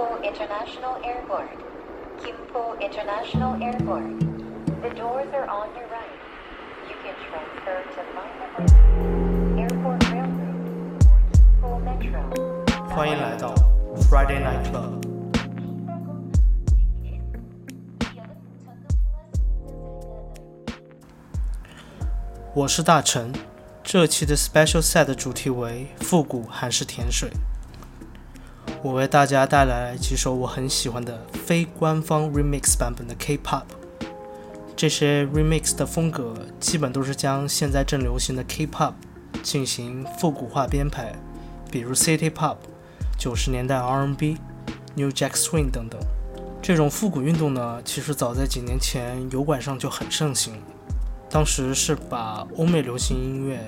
Kimpo International Airport. Kimpo International Airport. The doors are on your right. You can transfer to my Airport Railroad or Metro. 欢迎来到 Friday Night Club。我是大陈，这期的 Special Set 主题为复古韩式甜水。我为大家带来几首我很喜欢的非官方 Remix 版本的 K-pop。这些 Remix 的风格基本都是将现在正流行的 K-pop 进行复古化编排，比如 City Pop、九十年代 R&B、New Jack Swing 等等。这种复古运动呢，其实早在几年前油管上就很盛行。当时是把欧美流行音乐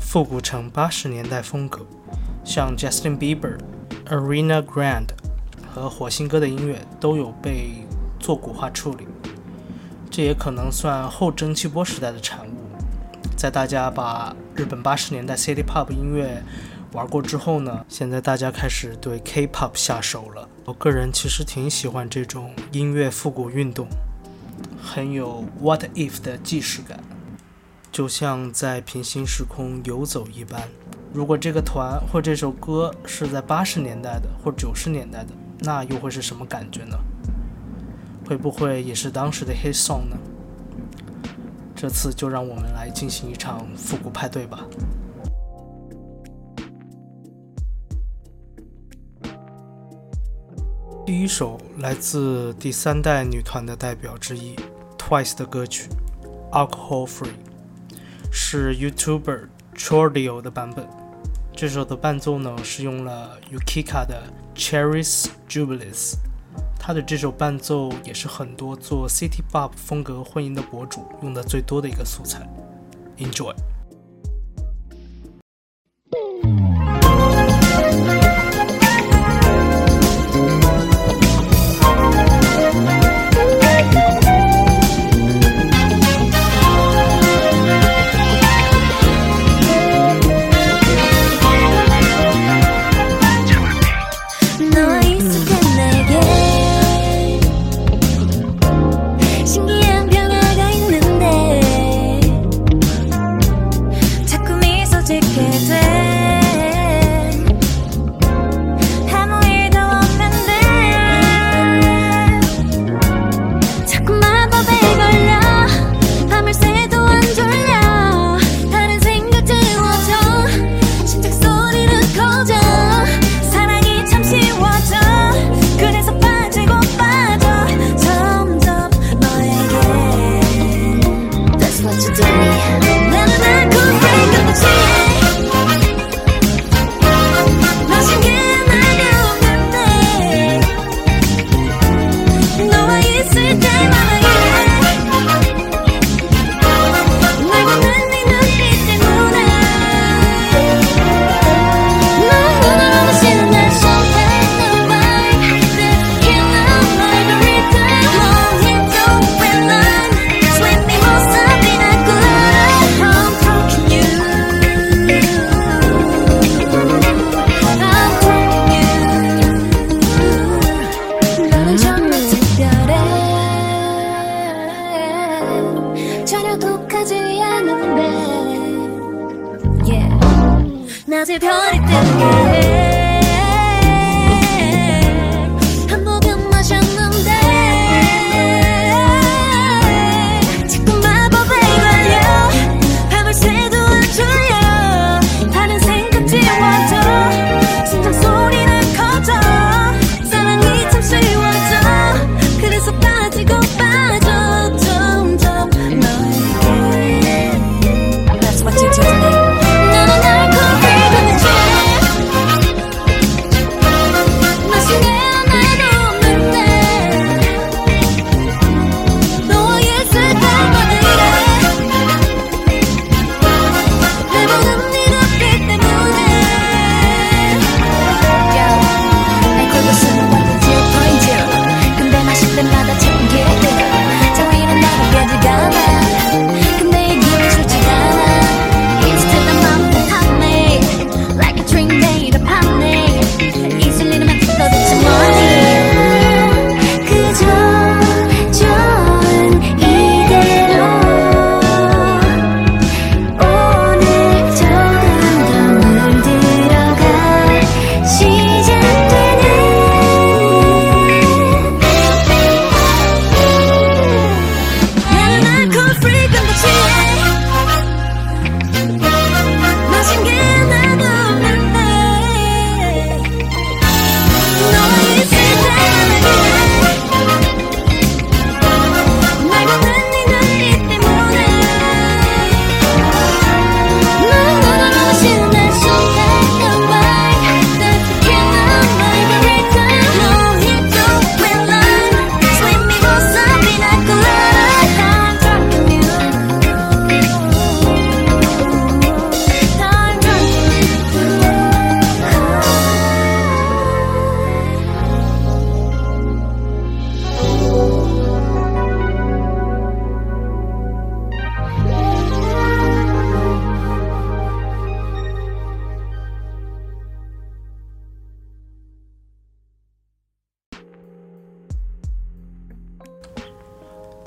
复古成八十年代风格，像 Justin Bieber、Arena Grand 和火星哥的音乐都有被做古化处理。这也可能算后蒸汽波时代的产物。在大家把日本八十年代 City Pop 音乐玩过之后呢，现在大家开始对 K-pop 下手了。我个人其实挺喜欢这种音乐复古运动。很有 What If 的既视感，就像在平行时空游走一般。如果这个团或这首歌是在八十年代的或九十年代的，那又会是什么感觉呢？会不会也是当时的 hit song 呢？这次就让我们来进行一场复古派对吧。第一首来自第三代女团的代表之一 Twice 的歌曲《Alcohol Free》，是 YouTuber Chordio 的版本。这首的伴奏呢是用了 Yukika 的《Cherries Jubilees》，它的这首伴奏也是很多做 City Pop 风格混音的博主用的最多的一个素材。Enjoy。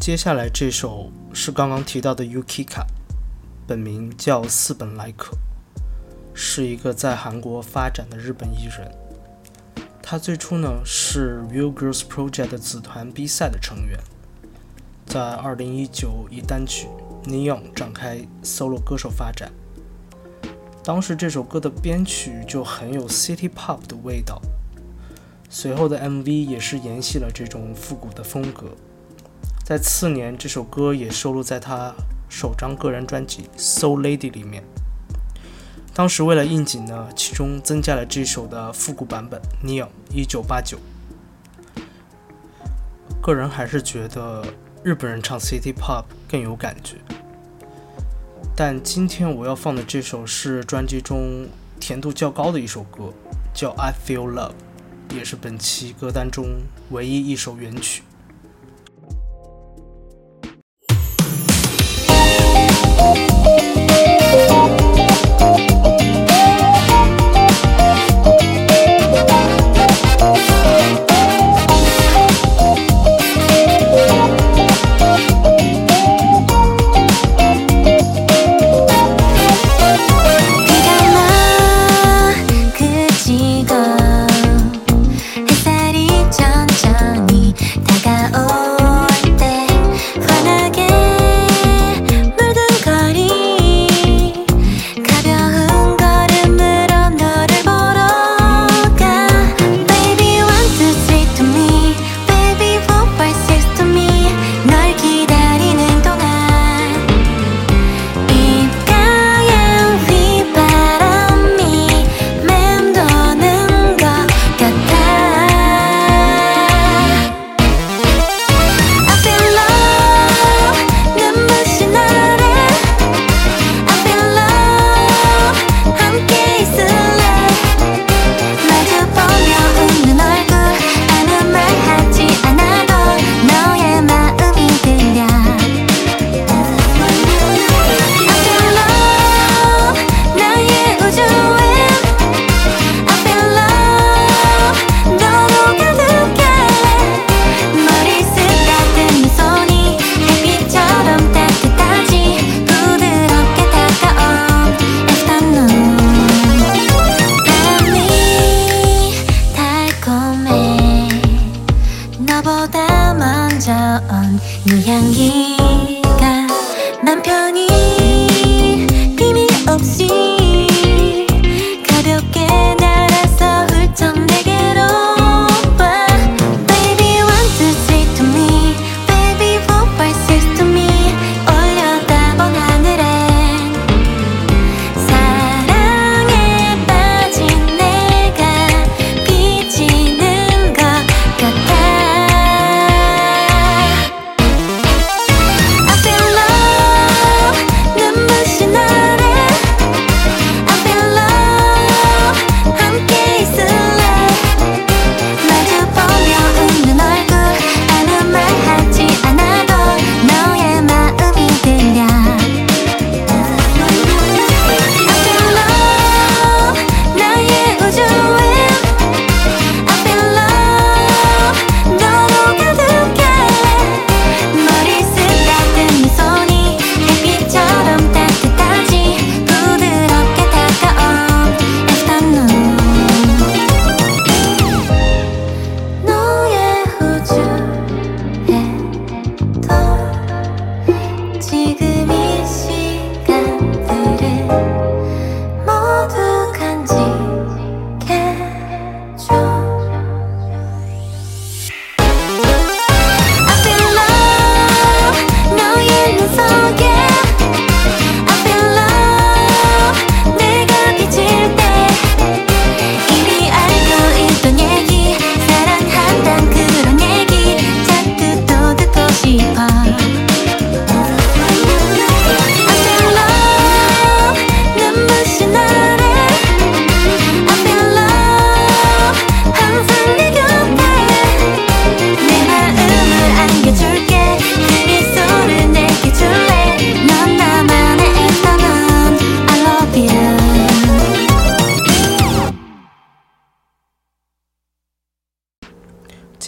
接下来这首是刚刚提到的 Yukika，本名叫四本来可，是一个在韩国发展的日本艺人。他最初呢是 Real Girls Project 的子团 B 赛的成员，在2019以单曲《Neon》展开 solo 歌手发展。当时这首歌的编曲就很有 City Pop 的味道，随后的 MV 也是延续了这种复古的风格。在次年，这首歌也收录在他首张个人专辑《So Lady》里面。当时为了应景呢，其中增加了这首的复古版本《Neon 一九八九》。个人还是觉得日本人唱 City Pop 更有感觉。但今天我要放的这首是专辑中甜度较高的一首歌，叫《I Feel Love》，也是本期歌单中唯一一首原曲。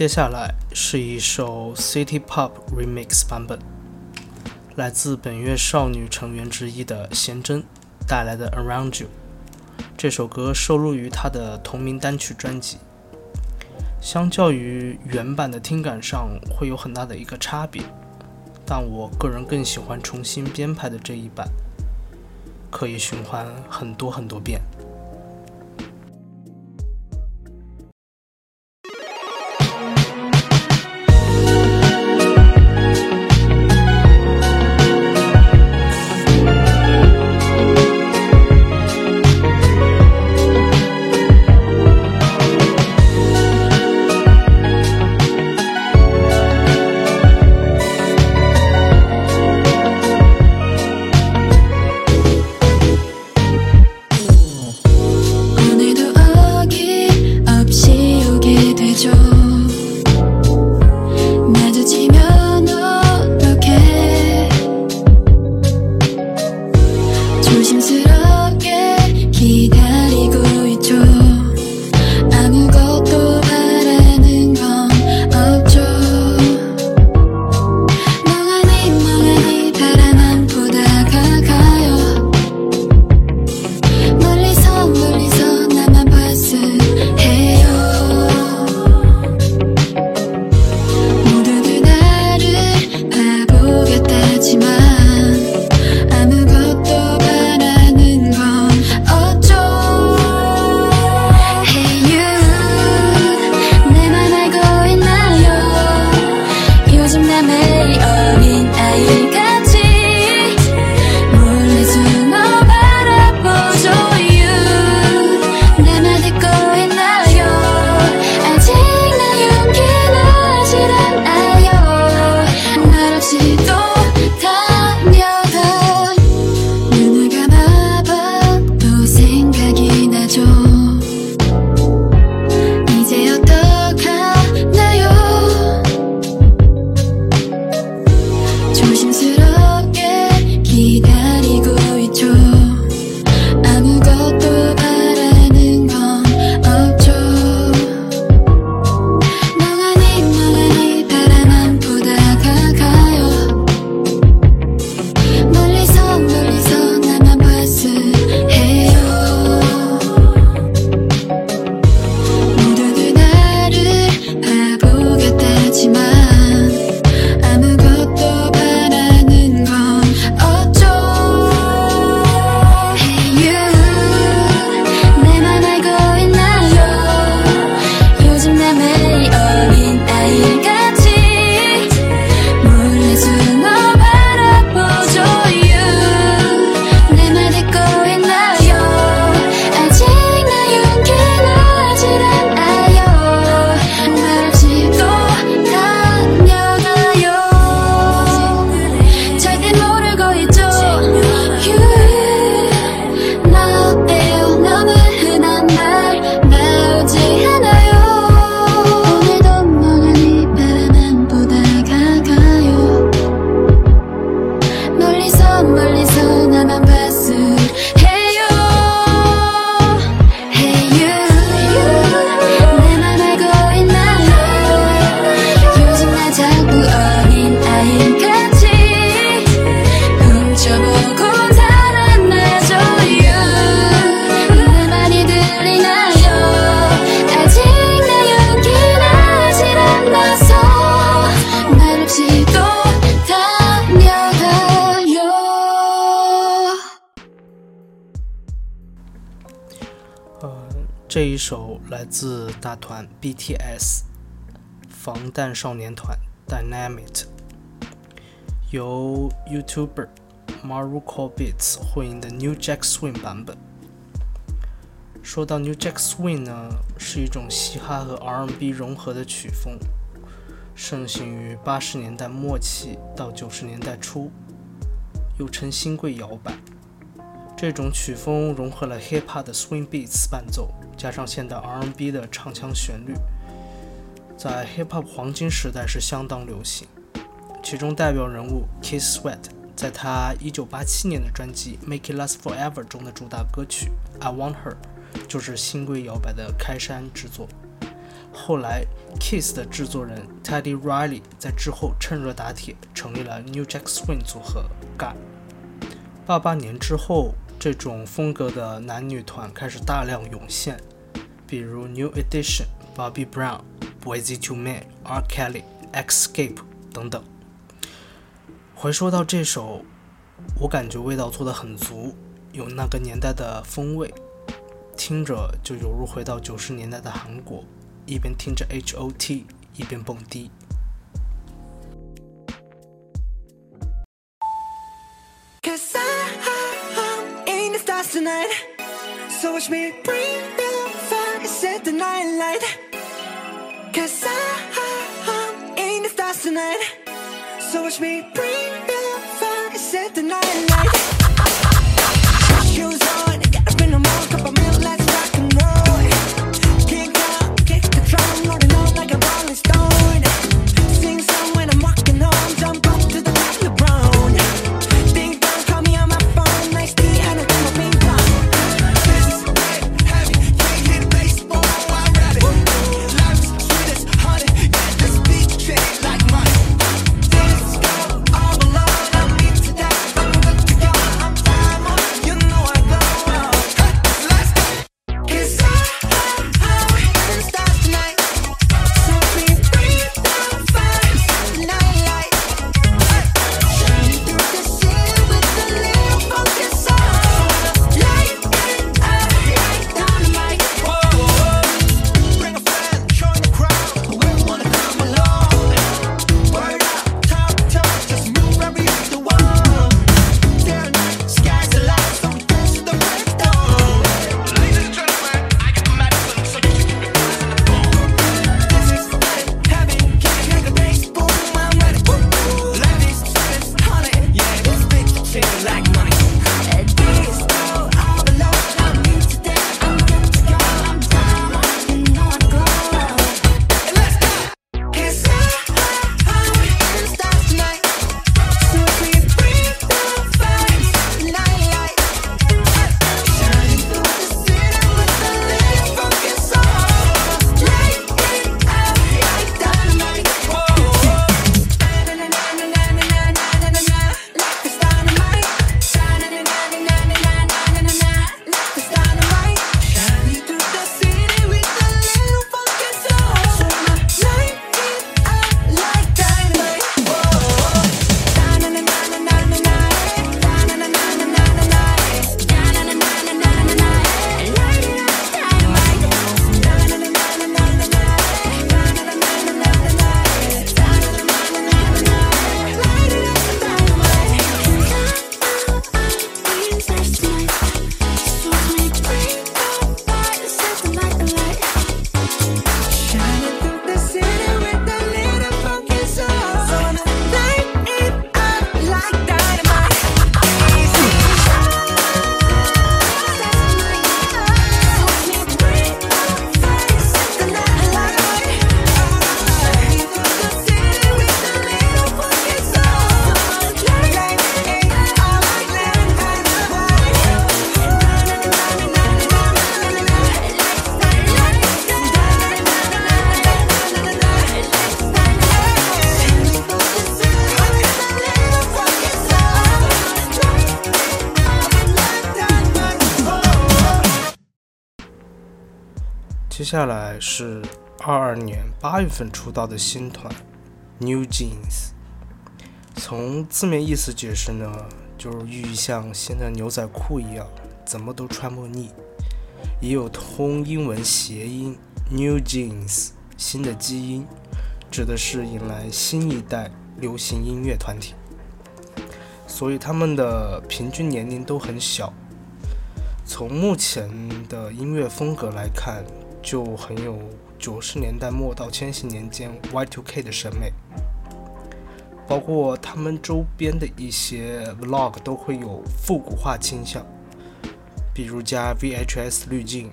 接下来是一首 City Pop Remix 版本，来自本月少女成员之一的贤真带来的《Around You》。这首歌收录于她的同名单曲专辑。相较于原版的听感上会有很大的一个差别，但我个人更喜欢重新编排的这一版，可以循环很多很多遍。BTS 防弹少年团 Dynamite，由 YouTuber Maruko Beats 混音的 New Jack Swing 版本。说到 New Jack Swing 呢，是一种嘻哈和 R&B 融合的曲风，盛行于八十年代末期到九十年代初，又称新贵摇摆。这种曲风融合了 hip hop 的 swing beats 伴奏，加上现代 R&B 的唱腔旋律，在 hip hop 黄金时代是相当流行。其中代表人物 Kiss Sweat 在他1987年的专辑《Make It Last Forever》中的主打歌曲《I Want Her》就是新贵摇摆的开山之作。后来 Kiss 的制作人 Teddy Riley 在之后趁热打铁，成立了 New Jack Swing 组合 GAT。八八年之后，这种风格的男女团开始大量涌现，比如 New Edition、Bobby Brown、Boyz II Men、R. Kelly、Escape 等等。回说到这首，我感觉味道做得很足，有那个年代的风味，听着就犹如回到九十年代的韩国，一边听着 H.O.T，一边蹦迪。Watch me bring the fire, set the night light. Cause I, I'm in the stars tonight. So watch me bring 接下来是二二年八月份出道的新团 New Jeans。从字面意思解释呢，就是寓意像新的牛仔裤一样，怎么都穿不腻。也有通英文谐音 New Jeans，新的基因，指的是迎来新一代流行音乐团体。所以他们的平均年龄都很小。从目前的音乐风格来看，就很有九十年代末到千禧年间 Y2K 的审美，包括他们周边的一些 Vlog 都会有复古化倾向，比如加 VHS 滤镜，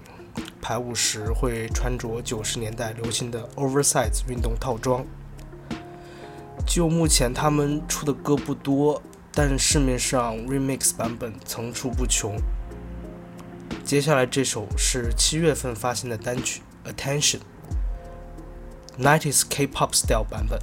排舞时会穿着九十年代流行的 oversize 运动套装。就目前他们出的歌不多，但市面上 remix 版本层出不穷。接下来这首是七月份发行的单曲 attention，NCT k pop style 版本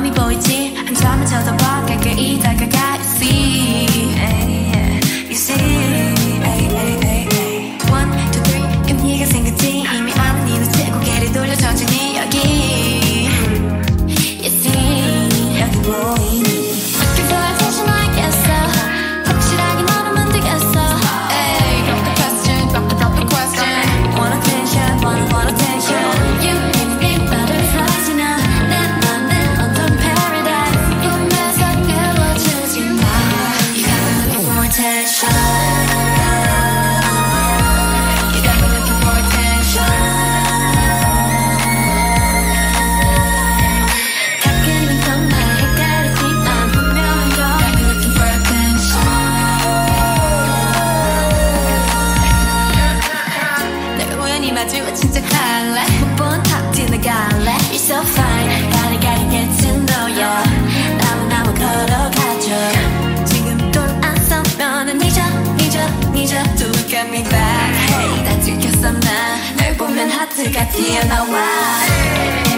마음이 보이지? 한참을 쳐다봐. 깨깨이 다가가 수 Fica aqui na UAR.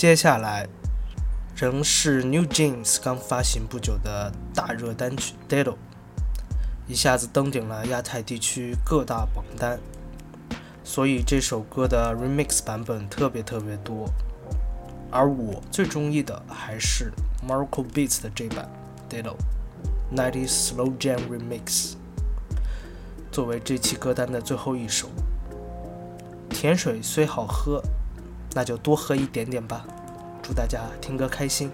接下来仍是 new Jeans 刚发行不久的大热单曲 Dado 一下子登顶了亚太地区各大榜单，所以这首歌的 Remix 版本特别特别多，而我最中意的还是 Marco Beats 的这版 Dado 90 slow jam Remix 作为这期歌单的最后一首甜水虽好喝。那就多喝一点点吧祝大家听歌开心。